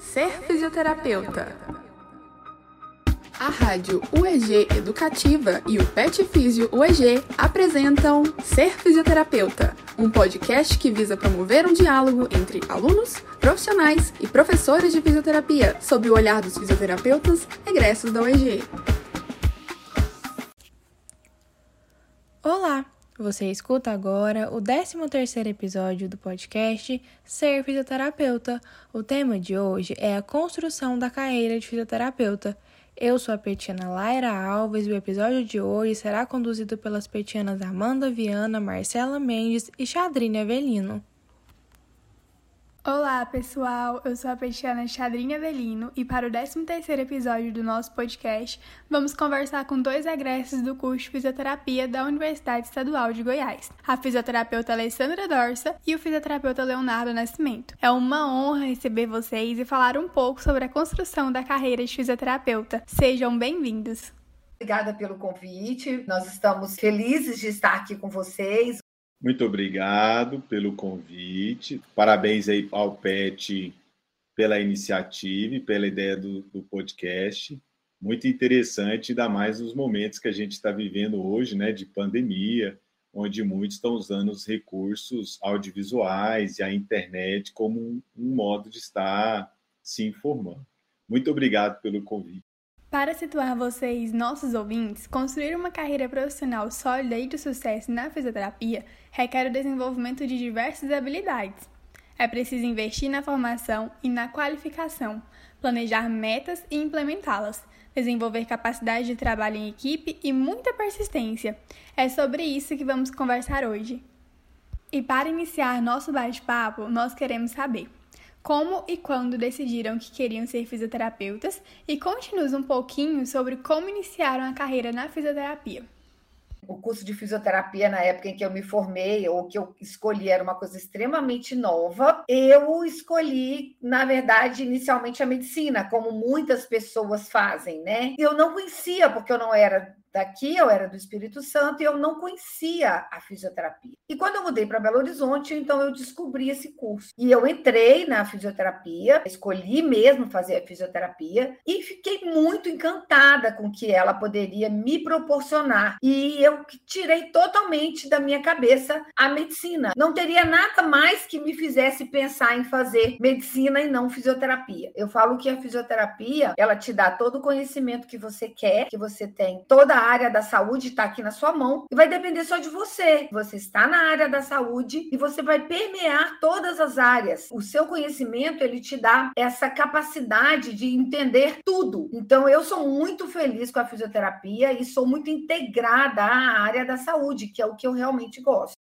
Ser fisioterapeuta. A Rádio UEG Educativa e o Pet Físio UEG apresentam Ser Fisioterapeuta, um podcast que visa promover um diálogo entre alunos, profissionais e professores de fisioterapia sob o olhar dos fisioterapeutas egressos da UEG. Você escuta agora o 13º episódio do podcast Ser Fisioterapeuta. O tema de hoje é a construção da carreira de fisioterapeuta. Eu sou a petiana Laira Alves e o episódio de hoje será conduzido pelas petianas Amanda Viana, Marcela Mendes e Chadrine Avelino. Olá, pessoal! Eu sou a Petiana Chadrinha Avelino e para o 13º episódio do nosso podcast, vamos conversar com dois egressos do curso de Fisioterapia da Universidade Estadual de Goiás, a fisioterapeuta Alessandra Dorsa e o fisioterapeuta Leonardo Nascimento. É uma honra receber vocês e falar um pouco sobre a construção da carreira de fisioterapeuta. Sejam bem-vindos! Obrigada pelo convite. Nós estamos felizes de estar aqui com vocês. Muito obrigado pelo convite. Parabéns aí ao PET pela iniciativa e pela ideia do, do podcast. Muito interessante, ainda mais nos momentos que a gente está vivendo hoje, né, de pandemia, onde muitos estão usando os recursos audiovisuais e a internet como um, um modo de estar se informando. Muito obrigado pelo convite. Para situar vocês, nossos ouvintes, construir uma carreira profissional sólida e de sucesso na fisioterapia requer o desenvolvimento de diversas habilidades. É preciso investir na formação e na qualificação, planejar metas e implementá-las, desenvolver capacidade de trabalho em equipe e muita persistência. É sobre isso que vamos conversar hoje. E para iniciar nosso bate-papo, nós queremos saber como e quando decidiram que queriam ser fisioterapeutas e conte-nos um pouquinho sobre como iniciaram a carreira na fisioterapia. O curso de fisioterapia, na época em que eu me formei, ou que eu escolhi, era uma coisa extremamente nova. Eu escolhi, na verdade, inicialmente a medicina, como muitas pessoas fazem, né? Eu não conhecia, porque eu não era daqui, eu era do Espírito Santo e eu não conhecia a fisioterapia. E quando eu mudei para Belo Horizonte, então eu descobri esse curso. E eu entrei na fisioterapia, escolhi mesmo fazer a fisioterapia e fiquei muito encantada com o que ela poderia me proporcionar. E eu tirei totalmente da minha cabeça a medicina. Não teria nada mais que me fizesse pensar em fazer medicina e não fisioterapia. Eu falo que a fisioterapia, ela te dá todo o conhecimento que você quer, que você tem toda área da saúde está aqui na sua mão e vai depender só de você. Você está na área da saúde e você vai permear todas as áreas. O seu conhecimento ele te dá essa capacidade de entender tudo. Então eu sou muito feliz com a fisioterapia e sou muito integrada à área da saúde, que é o que eu realmente gosto.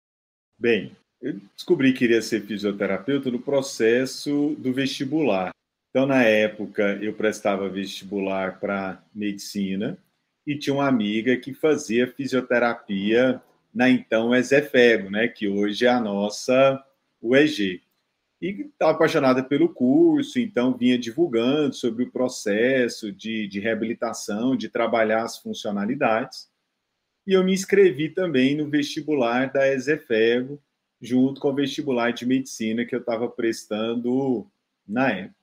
Bem, eu descobri que queria ser fisioterapeuta no processo do vestibular. Então, na época, eu prestava vestibular para medicina e tinha uma amiga que fazia fisioterapia na então Ezefego, né, que hoje é a nossa UEG. E estava apaixonada pelo curso, então vinha divulgando sobre o processo de, de reabilitação, de trabalhar as funcionalidades. E eu me inscrevi também no vestibular da Ezefego, junto com o vestibular de medicina que eu estava prestando na época.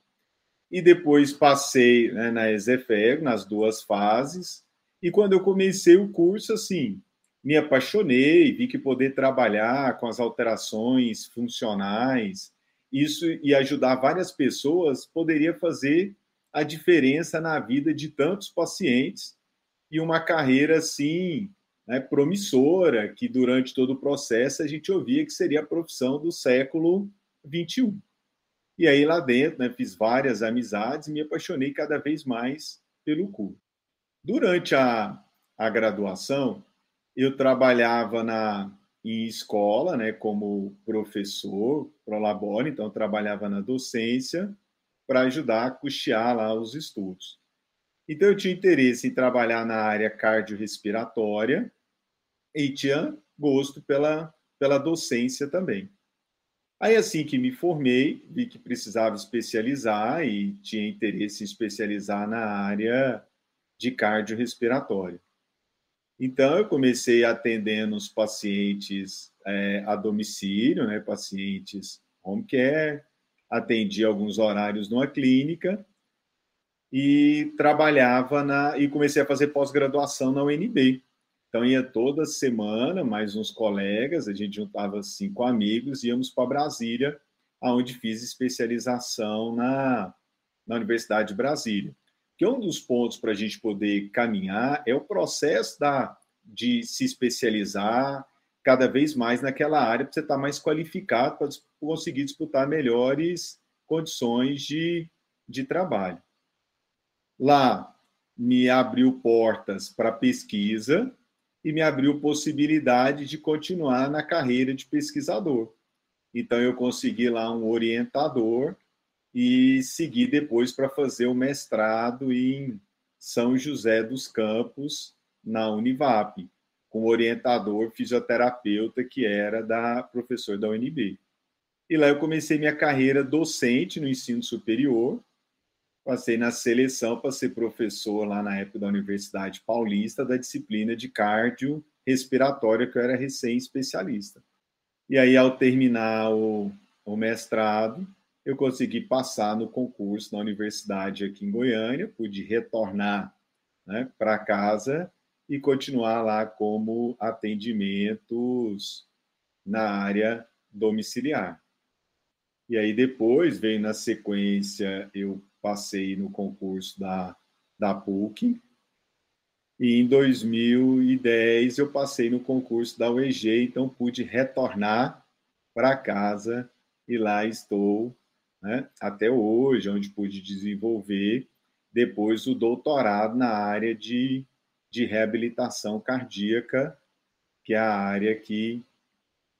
E depois passei né, na Ezefego, nas duas fases, e quando eu comecei o curso, assim, me apaixonei, vi que poder trabalhar com as alterações funcionais, isso e ajudar várias pessoas poderia fazer a diferença na vida de tantos pacientes e uma carreira assim né, promissora que durante todo o processo a gente ouvia que seria a profissão do século 21. E aí lá dentro, né, fiz várias amizades me apaixonei cada vez mais pelo curso. Durante a, a graduação, eu trabalhava na, em escola, né, como professor pro labore, então trabalhava na docência para ajudar a custear lá os estudos. Então eu tinha interesse em trabalhar na área cardiorrespiratória e tinha gosto pela, pela docência também. Aí assim que me formei, vi que precisava especializar e tinha interesse em especializar na área de cardiorrespiratório. Então, eu comecei atendendo os pacientes é, a domicílio, né, pacientes home care, atendi alguns horários numa clínica e trabalhava na e comecei a fazer pós-graduação na UNB. Então ia toda semana, mais uns colegas, a gente juntava cinco amigos, íamos para Brasília, aonde fiz especialização na, na Universidade de Brasília. Que um dos pontos para a gente poder caminhar é o processo da, de se especializar cada vez mais naquela área para você estar mais qualificado para conseguir disputar melhores condições de, de trabalho. Lá me abriu portas para pesquisa e me abriu possibilidade de continuar na carreira de pesquisador. Então eu consegui lá um orientador e segui depois para fazer o mestrado em São José dos Campos, na Univap, com orientador fisioterapeuta que era da professor da UNB. E lá eu comecei minha carreira docente no ensino superior, passei na seleção para ser professor lá na época da Universidade Paulista da disciplina de cardio respiratória, que eu era recém-especialista. E aí, ao terminar o, o mestrado, eu consegui passar no concurso na universidade aqui em Goiânia, pude retornar né, para casa e continuar lá como atendimentos na área domiciliar. E aí depois veio na sequência, eu passei no concurso da, da PUC, e em 2010 eu passei no concurso da UEG, então pude retornar para casa e lá estou né, até hoje, onde pude desenvolver depois o doutorado na área de, de reabilitação cardíaca, que é a área que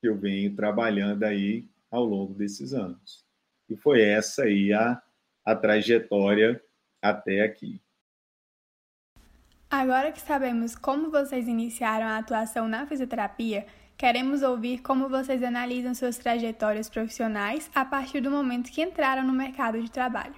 eu venho trabalhando aí ao longo desses anos. E foi essa aí a, a trajetória até aqui. Agora que sabemos como vocês iniciaram a atuação na fisioterapia, queremos ouvir como vocês analisam suas trajetórias profissionais a partir do momento que entraram no mercado de trabalho.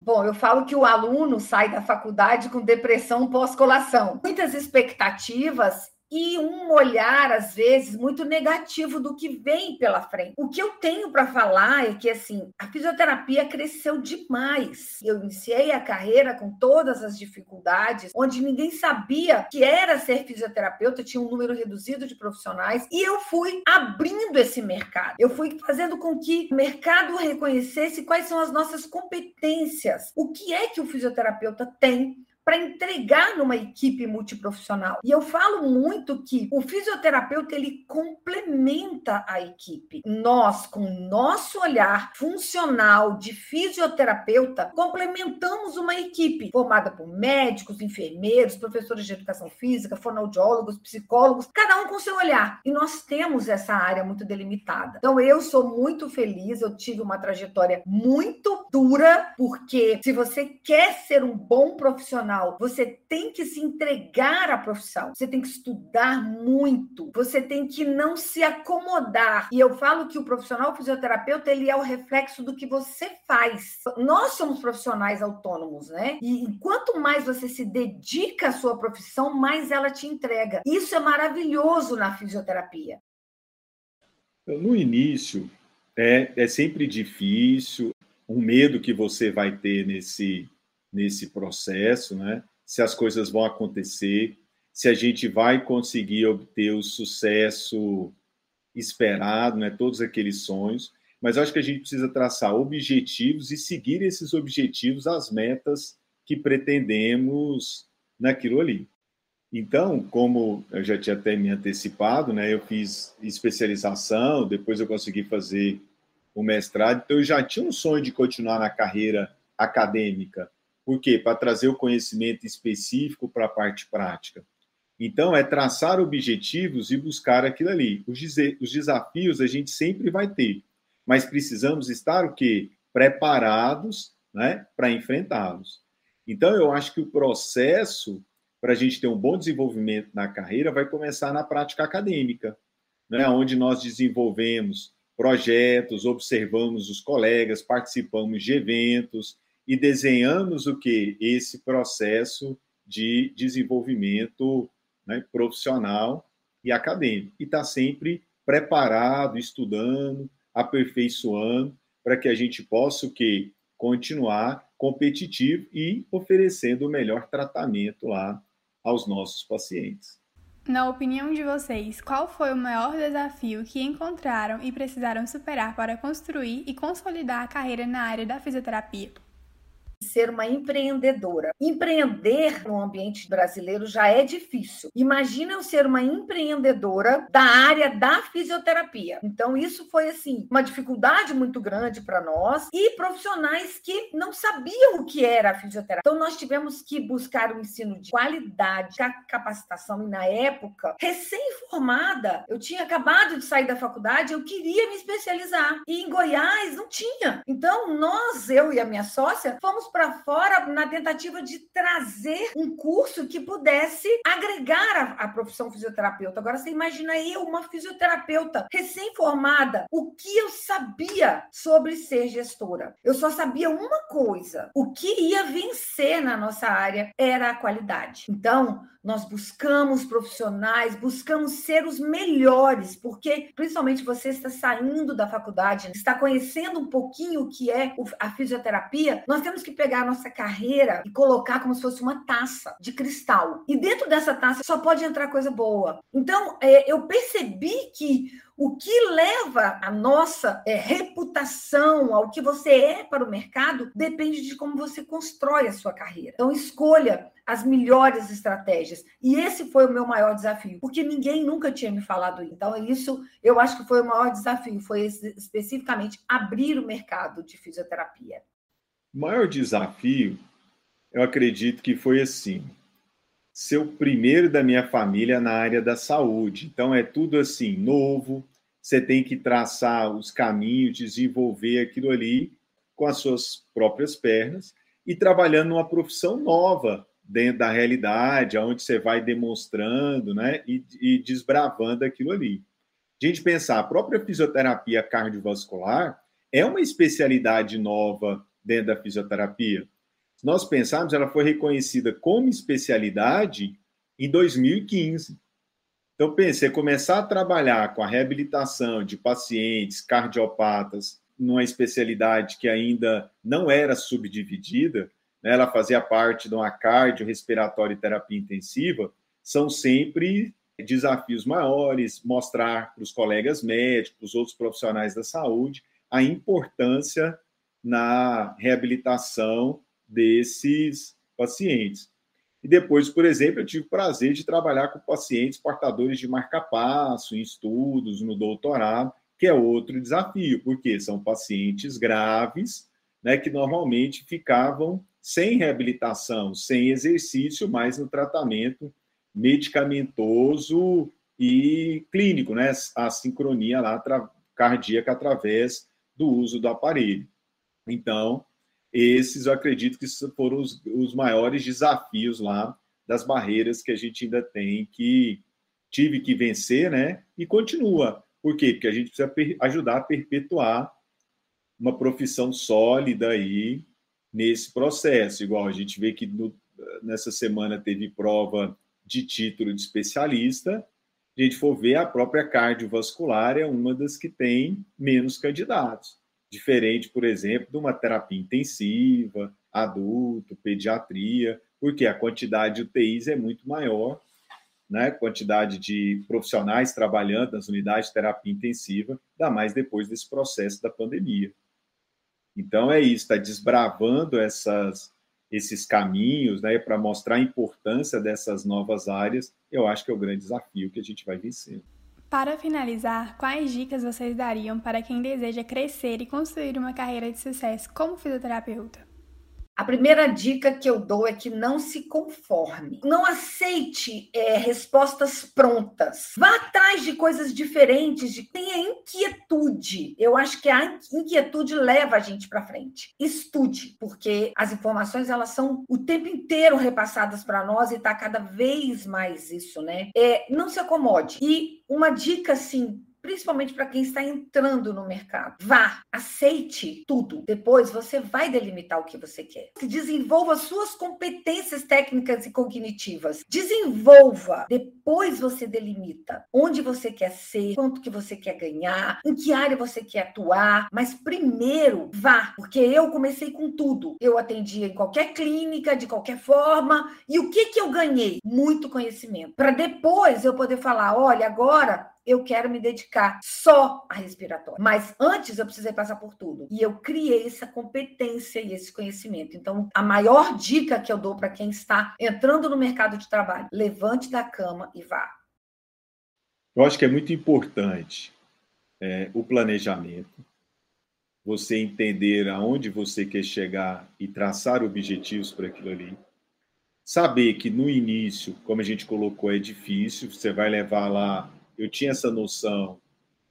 Bom, eu falo que o aluno sai da faculdade com depressão pós-colação. Muitas expectativas e um olhar, às vezes, muito negativo do que vem pela frente. O que eu tenho para falar é que, assim, a fisioterapia cresceu demais. Eu iniciei a carreira com todas as dificuldades, onde ninguém sabia que era ser fisioterapeuta, tinha um número reduzido de profissionais, e eu fui abrindo esse mercado. Eu fui fazendo com que o mercado reconhecesse quais são as nossas competências, o que é que o fisioterapeuta tem para entregar numa equipe multiprofissional. E eu falo muito que o fisioterapeuta ele complementa a equipe. Nós, com o nosso olhar funcional de fisioterapeuta, complementamos uma equipe formada por médicos, enfermeiros, professores de educação física, fonoaudiólogos, psicólogos, cada um com seu olhar. E nós temos essa área muito delimitada. Então eu sou muito feliz, eu tive uma trajetória muito dura, porque se você quer ser um bom profissional profissional, você tem que se entregar à profissão, você tem que estudar muito, você tem que não se acomodar. E eu falo que o profissional fisioterapeuta, ele é o reflexo do que você faz. Nós somos profissionais autônomos, né? E quanto mais você se dedica à sua profissão, mais ela te entrega. Isso é maravilhoso na fisioterapia. No início, é, é sempre difícil, um medo que você vai ter nesse nesse processo, né? Se as coisas vão acontecer, se a gente vai conseguir obter o sucesso esperado, né? Todos aqueles sonhos. Mas acho que a gente precisa traçar objetivos e seguir esses objetivos, as metas que pretendemos naquilo ali. Então, como eu já tinha até me antecipado, né, eu fiz especialização, depois eu consegui fazer o mestrado, então eu já tinha um sonho de continuar na carreira acadêmica. Por quê? Para trazer o conhecimento específico para a parte prática. Então, é traçar objetivos e buscar aquilo ali. Os, os desafios a gente sempre vai ter, mas precisamos estar o quê? Preparados né, para enfrentá-los. Então, eu acho que o processo para a gente ter um bom desenvolvimento na carreira vai começar na prática acadêmica, né, onde nós desenvolvemos projetos, observamos os colegas, participamos de eventos, e desenhamos o que esse processo de desenvolvimento né, profissional e acadêmico e está sempre preparado, estudando, aperfeiçoando para que a gente possa o quê? continuar competitivo e oferecendo o melhor tratamento lá aos nossos pacientes. Na opinião de vocês, qual foi o maior desafio que encontraram e precisaram superar para construir e consolidar a carreira na área da fisioterapia? Ser uma empreendedora. Empreender no ambiente brasileiro já é difícil. Imagina eu ser uma empreendedora da área da fisioterapia. Então, isso foi assim, uma dificuldade muito grande para nós e profissionais que não sabiam o que era a fisioterapia. Então, nós tivemos que buscar um ensino de qualidade, capacitação. E na época, recém-formada, eu tinha acabado de sair da faculdade, eu queria me especializar. E em Goiás não tinha. Então, nós, eu e a minha sócia, fomos para fora na tentativa de trazer um curso que pudesse agregar a, a profissão fisioterapeuta. Agora, você imagina eu, uma fisioterapeuta recém-formada, o que eu sabia sobre ser gestora? Eu só sabia uma coisa: o que ia vencer na nossa área era a qualidade. Então, nós buscamos profissionais, buscamos ser os melhores, porque principalmente você está saindo da faculdade, está conhecendo um pouquinho o que é a fisioterapia, nós temos que pegar a nossa carreira e colocar como se fosse uma taça de cristal. E dentro dessa taça só pode entrar coisa boa. Então, é, eu percebi que o que leva a nossa é, reputação, ao que você é para o mercado, depende de como você constrói a sua carreira. Então, escolha as melhores estratégias. E esse foi o meu maior desafio, porque ninguém nunca tinha me falado. Então, isso eu acho que foi o maior desafio, foi especificamente abrir o mercado de fisioterapia. O maior desafio, eu acredito que foi assim, ser o primeiro da minha família na área da saúde. Então é tudo assim, novo, você tem que traçar os caminhos, desenvolver aquilo ali com as suas próprias pernas e trabalhando numa profissão nova dentro da realidade, onde você vai demonstrando né, e, e desbravando aquilo ali. A gente pensar, a própria fisioterapia cardiovascular é uma especialidade nova dentro da fisioterapia. Se nós pensarmos, ela foi reconhecida como especialidade em 2015. Então, pense, começar a trabalhar com a reabilitação de pacientes cardiopatas numa especialidade que ainda não era subdividida, né, ela fazia parte de uma cardio, respiratória e terapia intensiva, são sempre desafios maiores, mostrar para os colegas médicos, os outros profissionais da saúde, a importância na reabilitação desses pacientes. E depois, por exemplo, eu tive o prazer de trabalhar com pacientes portadores de marca-passo, em estudos, no doutorado, que é outro desafio, porque são pacientes graves, né, que normalmente ficavam sem reabilitação, sem exercício, mas no tratamento medicamentoso e clínico, né, a sincronia lá cardíaca através do uso do aparelho. Então, esses eu acredito que foram os, os maiores desafios lá das barreiras que a gente ainda tem que tive que vencer, né? E continua. Por quê? Porque a gente precisa ajudar a perpetuar uma profissão sólida aí nesse processo. Igual a gente vê que no, nessa semana teve prova de título de especialista. A gente for ver, a própria cardiovascular é uma das que tem menos candidatos diferente, por exemplo, de uma terapia intensiva, adulto, pediatria, porque a quantidade de UTIs é muito maior, né? Quantidade de profissionais trabalhando nas unidades de terapia intensiva, ainda mais depois desse processo da pandemia. Então é isso, está desbravando essas, esses caminhos, né, para mostrar a importância dessas novas áreas. Eu acho que é o grande desafio que a gente vai vencer. Para finalizar, quais dicas vocês dariam para quem deseja crescer e construir uma carreira de sucesso como fisioterapeuta? A primeira dica que eu dou é que não se conforme. Não aceite é, respostas prontas. Vá atrás de coisas diferentes, de tenha inquietude. Eu acho que a inquietude leva a gente para frente. Estude, porque as informações elas são o tempo inteiro repassadas para nós e está cada vez mais isso, né? É, não se acomode. E uma dica assim principalmente para quem está entrando no mercado. Vá, aceite tudo. Depois você vai delimitar o que você quer. Desenvolva suas competências técnicas e cognitivas. Desenvolva. Depois você delimita onde você quer ser, quanto que você quer ganhar, em que área você quer atuar. Mas primeiro, vá, porque eu comecei com tudo. Eu atendia em qualquer clínica, de qualquer forma. E o que que eu ganhei? Muito conhecimento. Para depois eu poder falar, olha, agora eu quero me dedicar só a respiratório. Mas antes eu precisei passar por tudo. E eu criei essa competência e esse conhecimento. Então, a maior dica que eu dou para quem está entrando no mercado de trabalho, levante da cama e vá. Eu acho que é muito importante é, o planejamento, você entender aonde você quer chegar e traçar objetivos para aquilo ali. Saber que no início, como a gente colocou, é difícil, você vai levar lá eu tinha essa noção,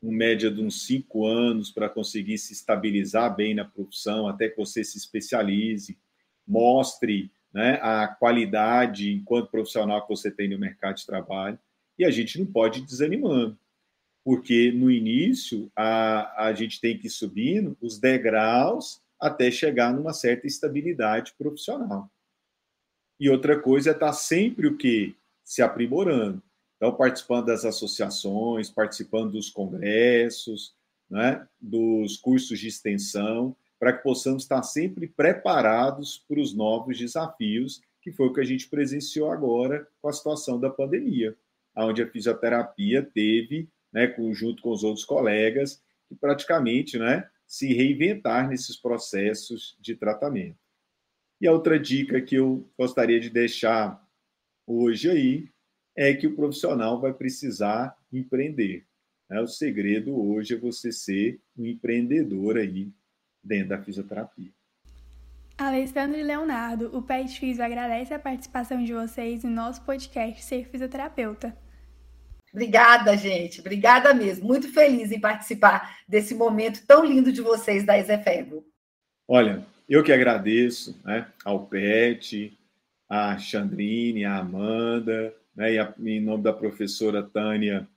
em média de uns cinco anos, para conseguir se estabilizar bem na profissão, até que você se especialize, mostre né, a qualidade enquanto profissional que você tem no mercado de trabalho. E a gente não pode ir desanimando, porque no início a, a gente tem que ir subindo os degraus até chegar numa certa estabilidade profissional. E outra coisa é estar tá sempre o que? Se aprimorando. Então, participando das associações, participando dos congressos, né, dos cursos de extensão, para que possamos estar sempre preparados para os novos desafios, que foi o que a gente presenciou agora com a situação da pandemia, onde a fisioterapia teve, né, junto com os outros colegas, que praticamente né, se reinventar nesses processos de tratamento. E a outra dica que eu gostaria de deixar hoje aí é que o profissional vai precisar empreender. Né? O segredo hoje é você ser um empreendedor aí dentro da fisioterapia. Alessandro e Leonardo, o Pet Fisio agradece a participação de vocês no nosso podcast Ser Fisioterapeuta. Obrigada, gente. Obrigada mesmo. Muito feliz em participar desse momento tão lindo de vocês da Exefego. Olha, eu que agradeço né, ao Pet, a Chandrine, a Amanda, né, e a, em nome da professora Tânia,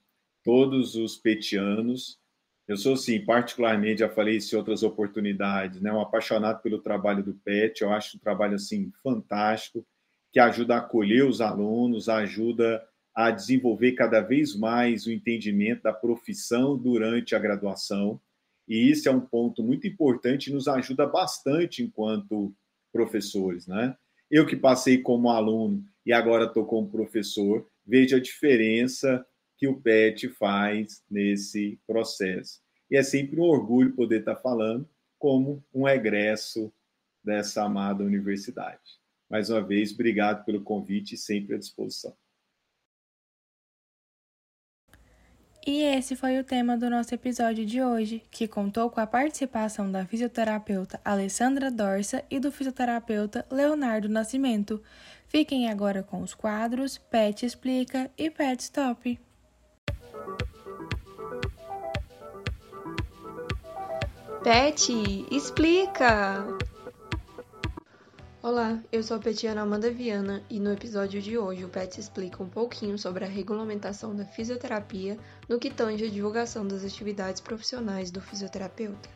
todos os petianos. Eu sou, sim, particularmente, já falei isso em outras oportunidades, né, um apaixonado pelo trabalho do PET, eu acho um trabalho, assim, fantástico, que ajuda a acolher os alunos, ajuda a desenvolver cada vez mais o entendimento da profissão durante a graduação, e isso é um ponto muito importante e nos ajuda bastante enquanto professores, né? Eu que passei como aluno e agora estou como professor, vejo a diferença que o PET faz nesse processo. E é sempre um orgulho poder estar falando como um egresso dessa amada universidade. Mais uma vez, obrigado pelo convite e sempre à disposição. E esse foi o tema do nosso episódio de hoje, que contou com a participação da fisioterapeuta Alessandra Dorsa e do fisioterapeuta Leonardo Nascimento. Fiquem agora com os quadros Pet Explica e Pet Stop. Pet Explica! Olá, eu sou a Petiana Amanda Viana e no episódio de hoje o PET explica um pouquinho sobre a regulamentação da fisioterapia no que tange a divulgação das atividades profissionais do fisioterapeuta.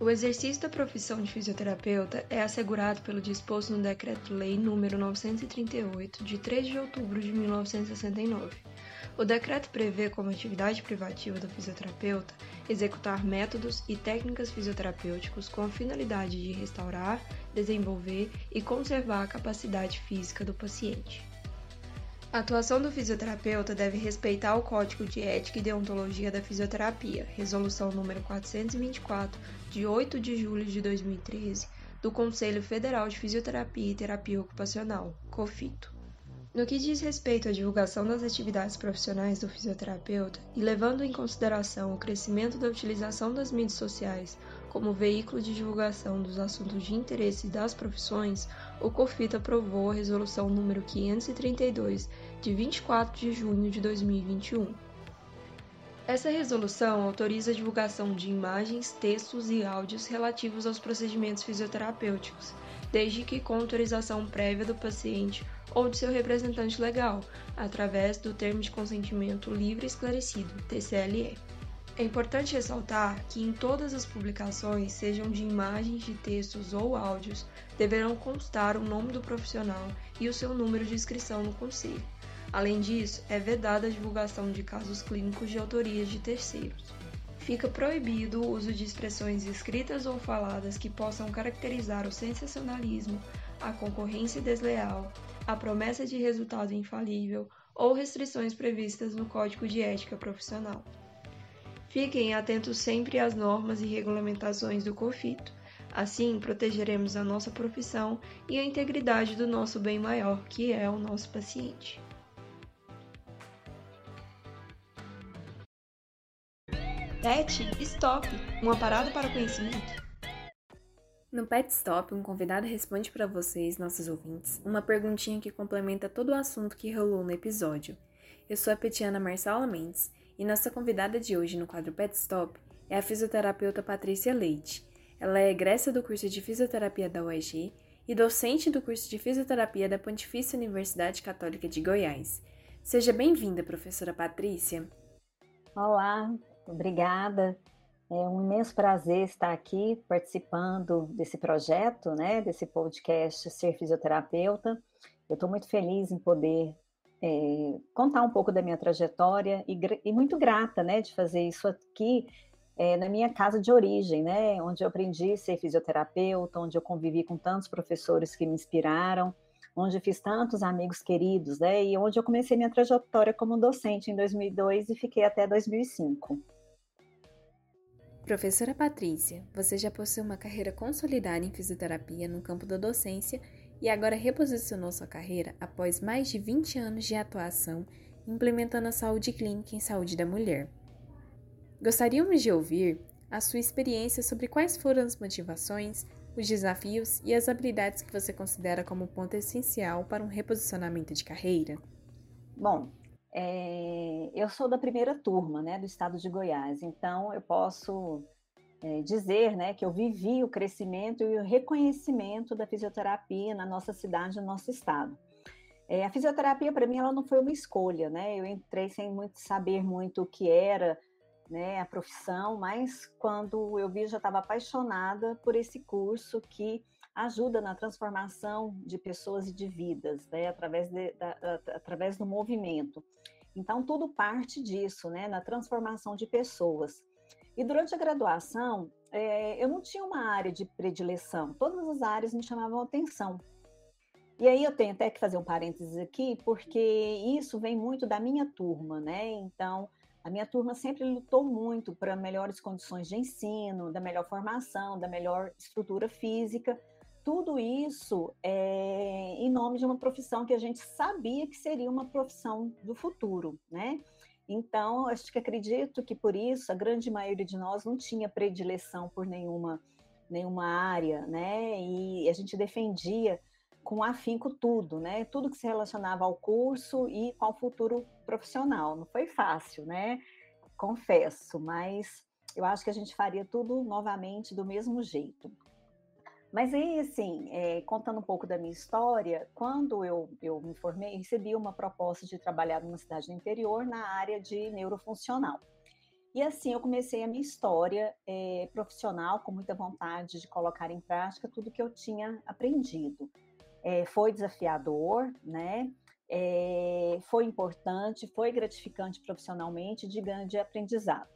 O exercício da profissão de fisioterapeuta é assegurado pelo disposto no Decreto-Lei nº 938, de 3 de outubro de 1969 o decreto prevê como atividade privativa do fisioterapeuta executar métodos e técnicas fisioterapêuticos com a finalidade de restaurar, desenvolver e conservar a capacidade física do paciente. A atuação do fisioterapeuta deve respeitar o Código de Ética e Deontologia da Fisioterapia, Resolução número 424, de 8 de julho de 2013, do Conselho Federal de Fisioterapia e Terapia Ocupacional, COFITO. No que diz respeito à divulgação das atividades profissionais do fisioterapeuta e levando em consideração o crescimento da utilização das mídias sociais como veículo de divulgação dos assuntos de interesse das profissões, o COFIT aprovou a Resolução número 532, de 24 de junho de 2021. Essa resolução autoriza a divulgação de imagens, textos e áudios relativos aos procedimentos fisioterapêuticos, desde que com autorização prévia do paciente ou de seu representante legal, através do termo de consentimento livre esclarecido, TCLE. É importante ressaltar que em todas as publicações, sejam de imagens, de textos ou áudios, deverão constar o nome do profissional e o seu número de inscrição no conselho. Além disso, é vedada a divulgação de casos clínicos de autorias de terceiros. Fica proibido o uso de expressões escritas ou faladas que possam caracterizar o sensacionalismo, a concorrência desleal, a promessa de resultado infalível ou restrições previstas no Código de Ética Profissional. Fiquem atentos sempre às normas e regulamentações do COFITO. Assim, protegeremos a nossa profissão e a integridade do nosso bem maior, que é o nosso paciente. Pet Stop uma parada para o conhecimento. No Pet Stop, um convidado responde para vocês, nossos ouvintes, uma perguntinha que complementa todo o assunto que rolou no episódio. Eu sou a Petiana Marcela Mendes e nossa convidada de hoje no quadro Pet Stop é a fisioterapeuta Patrícia Leite. Ela é egressa do curso de fisioterapia da UEG e docente do curso de fisioterapia da Pontifícia Universidade Católica de Goiás. Seja bem-vinda, professora Patrícia. Olá, obrigada. É um imenso prazer estar aqui participando desse projeto, né, desse podcast Ser Fisioterapeuta. Eu estou muito feliz em poder é, contar um pouco da minha trajetória e, e, muito grata, né, de fazer isso aqui é, na minha casa de origem, né, onde eu aprendi a ser fisioterapeuta, onde eu convivi com tantos professores que me inspiraram, onde fiz tantos amigos queridos, né, e onde eu comecei minha trajetória como docente em 2002 e fiquei até 2005. Professora Patrícia, você já possui uma carreira consolidada em fisioterapia no campo da docência e agora reposicionou sua carreira após mais de 20 anos de atuação implementando a saúde clínica em saúde da mulher. Gostaríamos de ouvir a sua experiência sobre quais foram as motivações, os desafios e as habilidades que você considera como ponto essencial para um reposicionamento de carreira. Bom, é, eu sou da primeira turma, né, do estado de Goiás, então eu posso é, dizer né, que eu vivi o crescimento e o reconhecimento da fisioterapia na nossa cidade, no nosso estado. É, a fisioterapia, para mim, ela não foi uma escolha, né? Eu entrei sem muito saber muito o que era né, a profissão, mas quando eu vi, já estava apaixonada por esse curso que ajuda na transformação de pessoas e de vidas, né, através, de, da, através do movimento. Então, tudo parte disso, né, na transformação de pessoas. E durante a graduação, é, eu não tinha uma área de predileção, todas as áreas me chamavam atenção. E aí eu tenho até que fazer um parênteses aqui, porque isso vem muito da minha turma, né? Então, a minha turma sempre lutou muito para melhores condições de ensino, da melhor formação, da melhor estrutura física. Tudo isso é, em nome de uma profissão que a gente sabia que seria uma profissão do futuro, né? Então, acho que acredito que por isso a grande maioria de nós não tinha predileção por nenhuma, nenhuma área, né? E a gente defendia com afinco tudo, né? Tudo que se relacionava ao curso e com o futuro profissional. Não foi fácil, né? Confesso, mas eu acho que a gente faria tudo novamente do mesmo jeito. Mas aí, assim, é, contando um pouco da minha história, quando eu, eu me formei, recebi uma proposta de trabalhar numa cidade do interior na área de neurofuncional. E assim eu comecei a minha história é, profissional com muita vontade de colocar em prática tudo que eu tinha aprendido. É, foi desafiador, né? É, foi importante, foi gratificante profissionalmente, de grande aprendizado.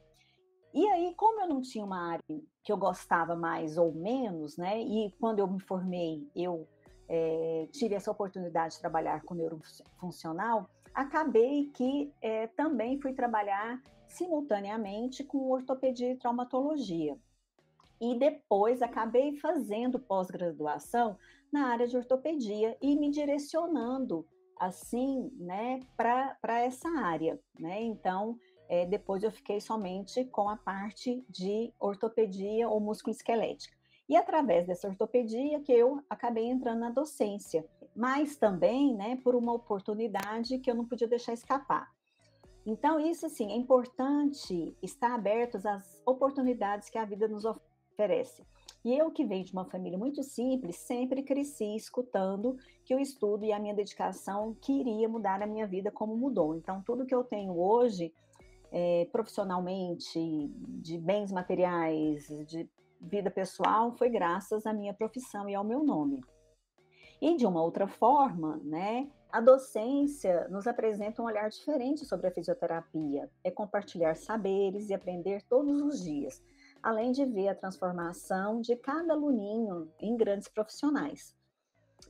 E aí, como eu não tinha uma área que eu gostava mais ou menos, né? E quando eu me formei, eu é, tive essa oportunidade de trabalhar com neurofuncional, acabei que é, também fui trabalhar simultaneamente com ortopedia e traumatologia. E depois acabei fazendo pós-graduação na área de ortopedia e me direcionando assim, né, para essa área, né? Então, é, depois eu fiquei somente com a parte de ortopedia ou músculo esquelética. E através dessa ortopedia que eu acabei entrando na docência, mas também, né, por uma oportunidade que eu não podia deixar escapar. Então, isso, assim, é importante estar abertos às oportunidades que a vida nos oferece. E eu, que venho de uma família muito simples, sempre cresci escutando que o estudo e a minha dedicação queria mudar a minha vida como mudou. Então, tudo que eu tenho hoje é, profissionalmente, de bens materiais, de vida pessoal, foi graças à minha profissão e ao meu nome. E de uma outra forma, né, a docência nos apresenta um olhar diferente sobre a fisioterapia. É compartilhar saberes e aprender todos os dias, além de ver a transformação de cada aluninho em grandes profissionais.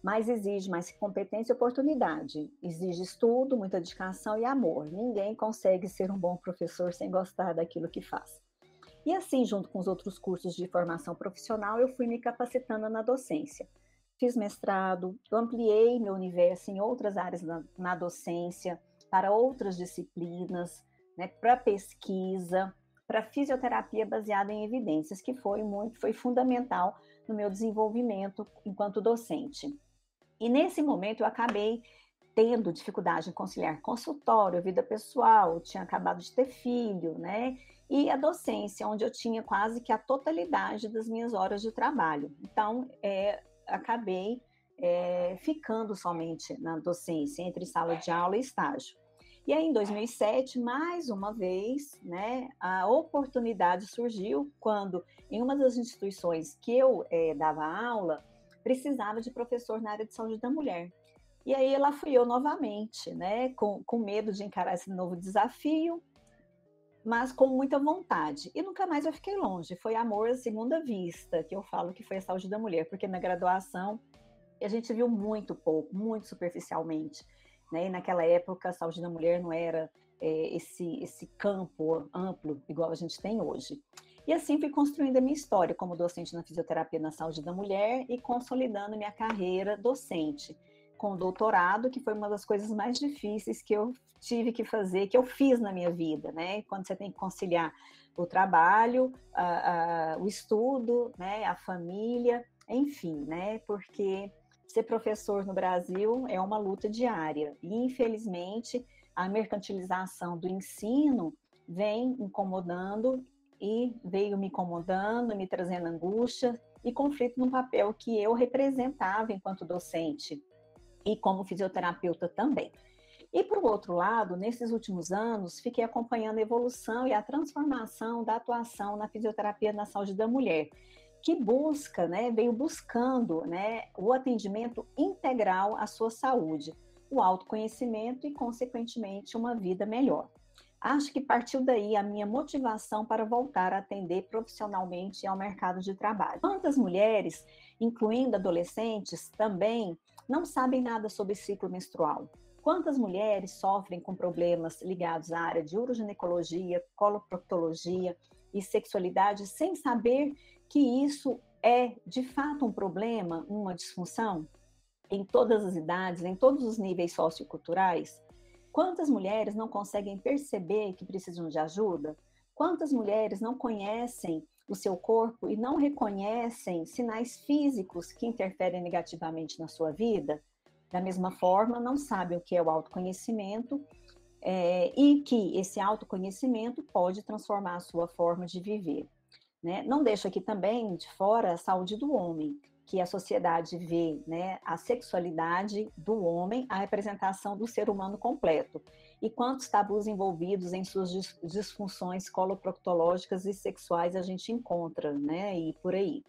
Mas exige mais competência e oportunidade. Exige estudo, muita dedicação e amor. Ninguém consegue ser um bom professor sem gostar daquilo que faz. E assim, junto com os outros cursos de formação profissional, eu fui me capacitando na docência. Fiz mestrado, ampliei meu universo em outras áreas na, na docência, para outras disciplinas, né, para pesquisa, para fisioterapia baseada em evidências, que foi muito, foi fundamental no meu desenvolvimento enquanto docente. E nesse momento eu acabei tendo dificuldade em conciliar consultório, vida pessoal, tinha acabado de ter filho, né? e a docência, onde eu tinha quase que a totalidade das minhas horas de trabalho. Então, é, acabei é, ficando somente na docência, entre sala de aula e estágio. E aí, em 2007, mais uma vez, né, a oportunidade surgiu quando, em uma das instituições que eu é, dava aula, precisava de professor na área de saúde da mulher. E aí lá fui eu novamente, né, com, com medo de encarar esse novo desafio, mas com muita vontade. E nunca mais eu fiquei longe. Foi amor à segunda vista, que eu falo que foi a saúde da mulher, porque na graduação a gente viu muito pouco, muito superficialmente. Né? E naquela época a saúde da mulher não era é, esse, esse campo amplo igual a gente tem hoje. E assim fui construindo a minha história como docente na fisioterapia na saúde da mulher e consolidando minha carreira docente com doutorado, que foi uma das coisas mais difíceis que eu tive que fazer, que eu fiz na minha vida, né? Quando você tem que conciliar o trabalho, a, a, o estudo, né? A família, enfim, né? Porque ser professor no Brasil é uma luta diária e, infelizmente, a mercantilização do ensino vem incomodando e veio me incomodando, me trazendo angústia e conflito no papel que eu representava enquanto docente e como fisioterapeuta também. E por outro lado, nesses últimos anos, fiquei acompanhando a evolução e a transformação da atuação na fisioterapia na saúde da mulher, que busca, né, veio buscando, né, o atendimento integral à sua saúde, o autoconhecimento e, consequentemente, uma vida melhor. Acho que partiu daí a minha motivação para voltar a atender profissionalmente ao mercado de trabalho. Quantas mulheres, incluindo adolescentes, também não sabem nada sobre ciclo menstrual. Quantas mulheres sofrem com problemas ligados à área de uroginecologia, coloproctologia e sexualidade sem saber que isso é de fato um problema, uma disfunção? Em todas as idades, em todos os níveis socioculturais? Quantas mulheres não conseguem perceber que precisam de ajuda? Quantas mulheres não conhecem o seu corpo e não reconhecem sinais físicos que interferem negativamente na sua vida, da mesma forma, não sabem o que é o autoconhecimento é, e que esse autoconhecimento pode transformar a sua forma de viver. Né? Não deixo aqui também de fora a saúde do homem que a sociedade vê né, a sexualidade do homem, a representação do ser humano completo. E quantos tabus envolvidos em suas disfunções coloproctológicas e sexuais a gente encontra, né? E por aí.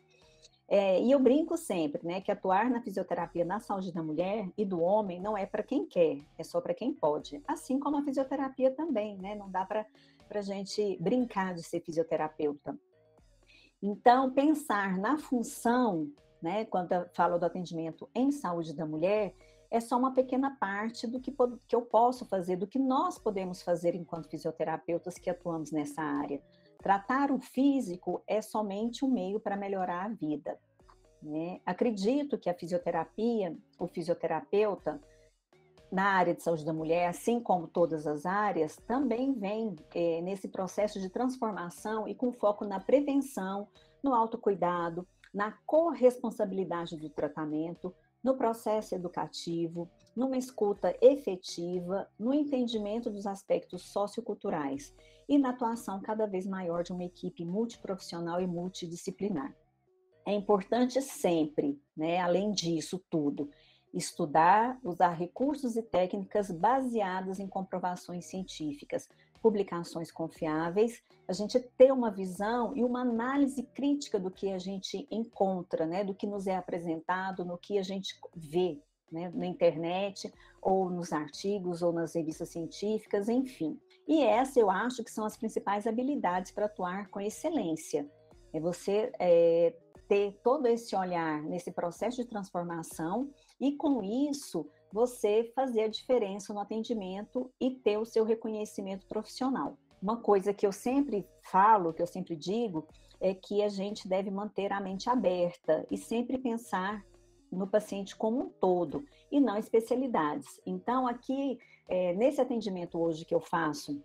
É, e eu brinco sempre, né, que atuar na fisioterapia na saúde da mulher e do homem não é para quem quer, é só para quem pode. Assim como a fisioterapia também, né? Não dá para a gente brincar de ser fisioterapeuta. Então, pensar na função né, quando falo do atendimento em saúde da mulher, é só uma pequena parte do que, que eu posso fazer, do que nós podemos fazer enquanto fisioterapeutas que atuamos nessa área. Tratar o físico é somente um meio para melhorar a vida. Né? Acredito que a fisioterapia, o fisioterapeuta, na área de saúde da mulher, assim como todas as áreas, também vem é, nesse processo de transformação e com foco na prevenção, no autocuidado, na corresponsabilidade do tratamento, no processo educativo, numa escuta efetiva, no entendimento dos aspectos socioculturais e na atuação cada vez maior de uma equipe multiprofissional e multidisciplinar. É importante sempre, né, além disso tudo, estudar, usar recursos e técnicas baseados em comprovações científicas, publicações confiáveis, a gente ter uma visão e uma análise crítica do que a gente encontra, né, do que nos é apresentado, no que a gente vê né, na internet, ou nos artigos, ou nas revistas científicas, enfim. E essa eu acho que são as principais habilidades para atuar com excelência. É você é, ter todo esse olhar nesse processo de transformação e, com isso, você fazer a diferença no atendimento e ter o seu reconhecimento profissional. Uma coisa que eu sempre falo, que eu sempre digo, é que a gente deve manter a mente aberta e sempre pensar no paciente como um todo e não especialidades. Então, aqui, é, nesse atendimento hoje que eu faço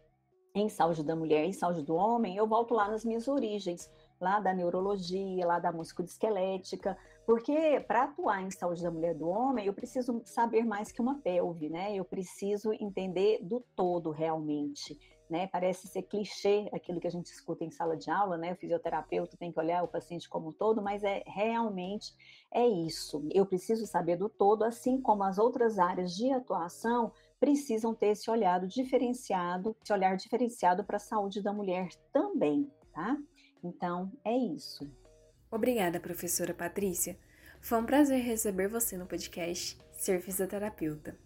em saúde da mulher e saúde do homem, eu volto lá nas minhas origens, lá da neurologia, lá da musculoesquelética, porque para atuar em saúde da mulher e do homem, eu preciso saber mais que uma pelve, né? Eu preciso entender do todo realmente. Né? Parece ser clichê aquilo que a gente escuta em sala de aula, né? O fisioterapeuta tem que olhar o paciente como um todo, mas é realmente é isso. Eu preciso saber do todo, assim como as outras áreas de atuação precisam ter esse olhar diferenciado, esse olhar diferenciado para a saúde da mulher também, tá? Então, é isso. Obrigada, professora Patrícia. Foi um prazer receber você no podcast Ser Fisioterapeuta.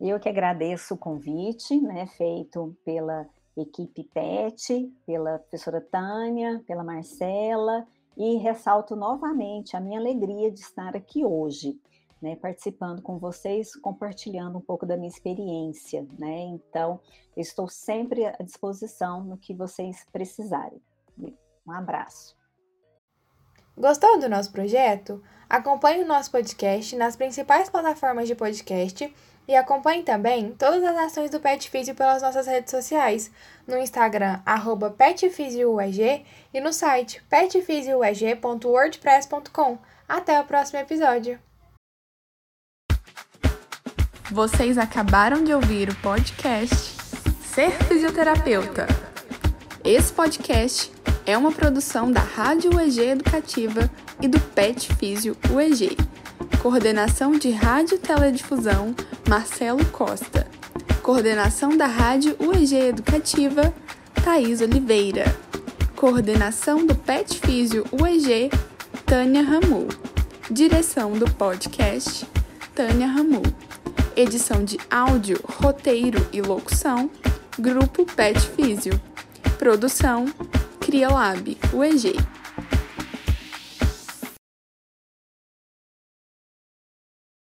Eu que agradeço o convite, né, feito pela equipe PET, pela professora Tânia, pela Marcela, e ressalto novamente a minha alegria de estar aqui hoje, né, participando com vocês, compartilhando um pouco da minha experiência, né? Então, estou sempre à disposição no que vocês precisarem. Um abraço. Gostou do nosso projeto? Acompanhe o nosso podcast nas principais plataformas de podcast e acompanhe também todas as ações do Pet Physio pelas nossas redes sociais, no Instagram, petfisioueg e no site petfisioueg.wordpress.com. Até o próximo episódio! Vocês acabaram de ouvir o podcast Ser Fisioterapeuta. Esse podcast é uma produção da Rádio UEG Educativa e do PET Físio UEG. Coordenação de Rádio Teledifusão, Marcelo Costa. Coordenação da Rádio UEG Educativa, Thaís Oliveira. Coordenação do PET Físio UEG, Tânia Ramu. Direção do podcast, Tânia Ramu. Edição de áudio, roteiro e locução, Grupo PET Físio. Produção, CriaLab, UEG.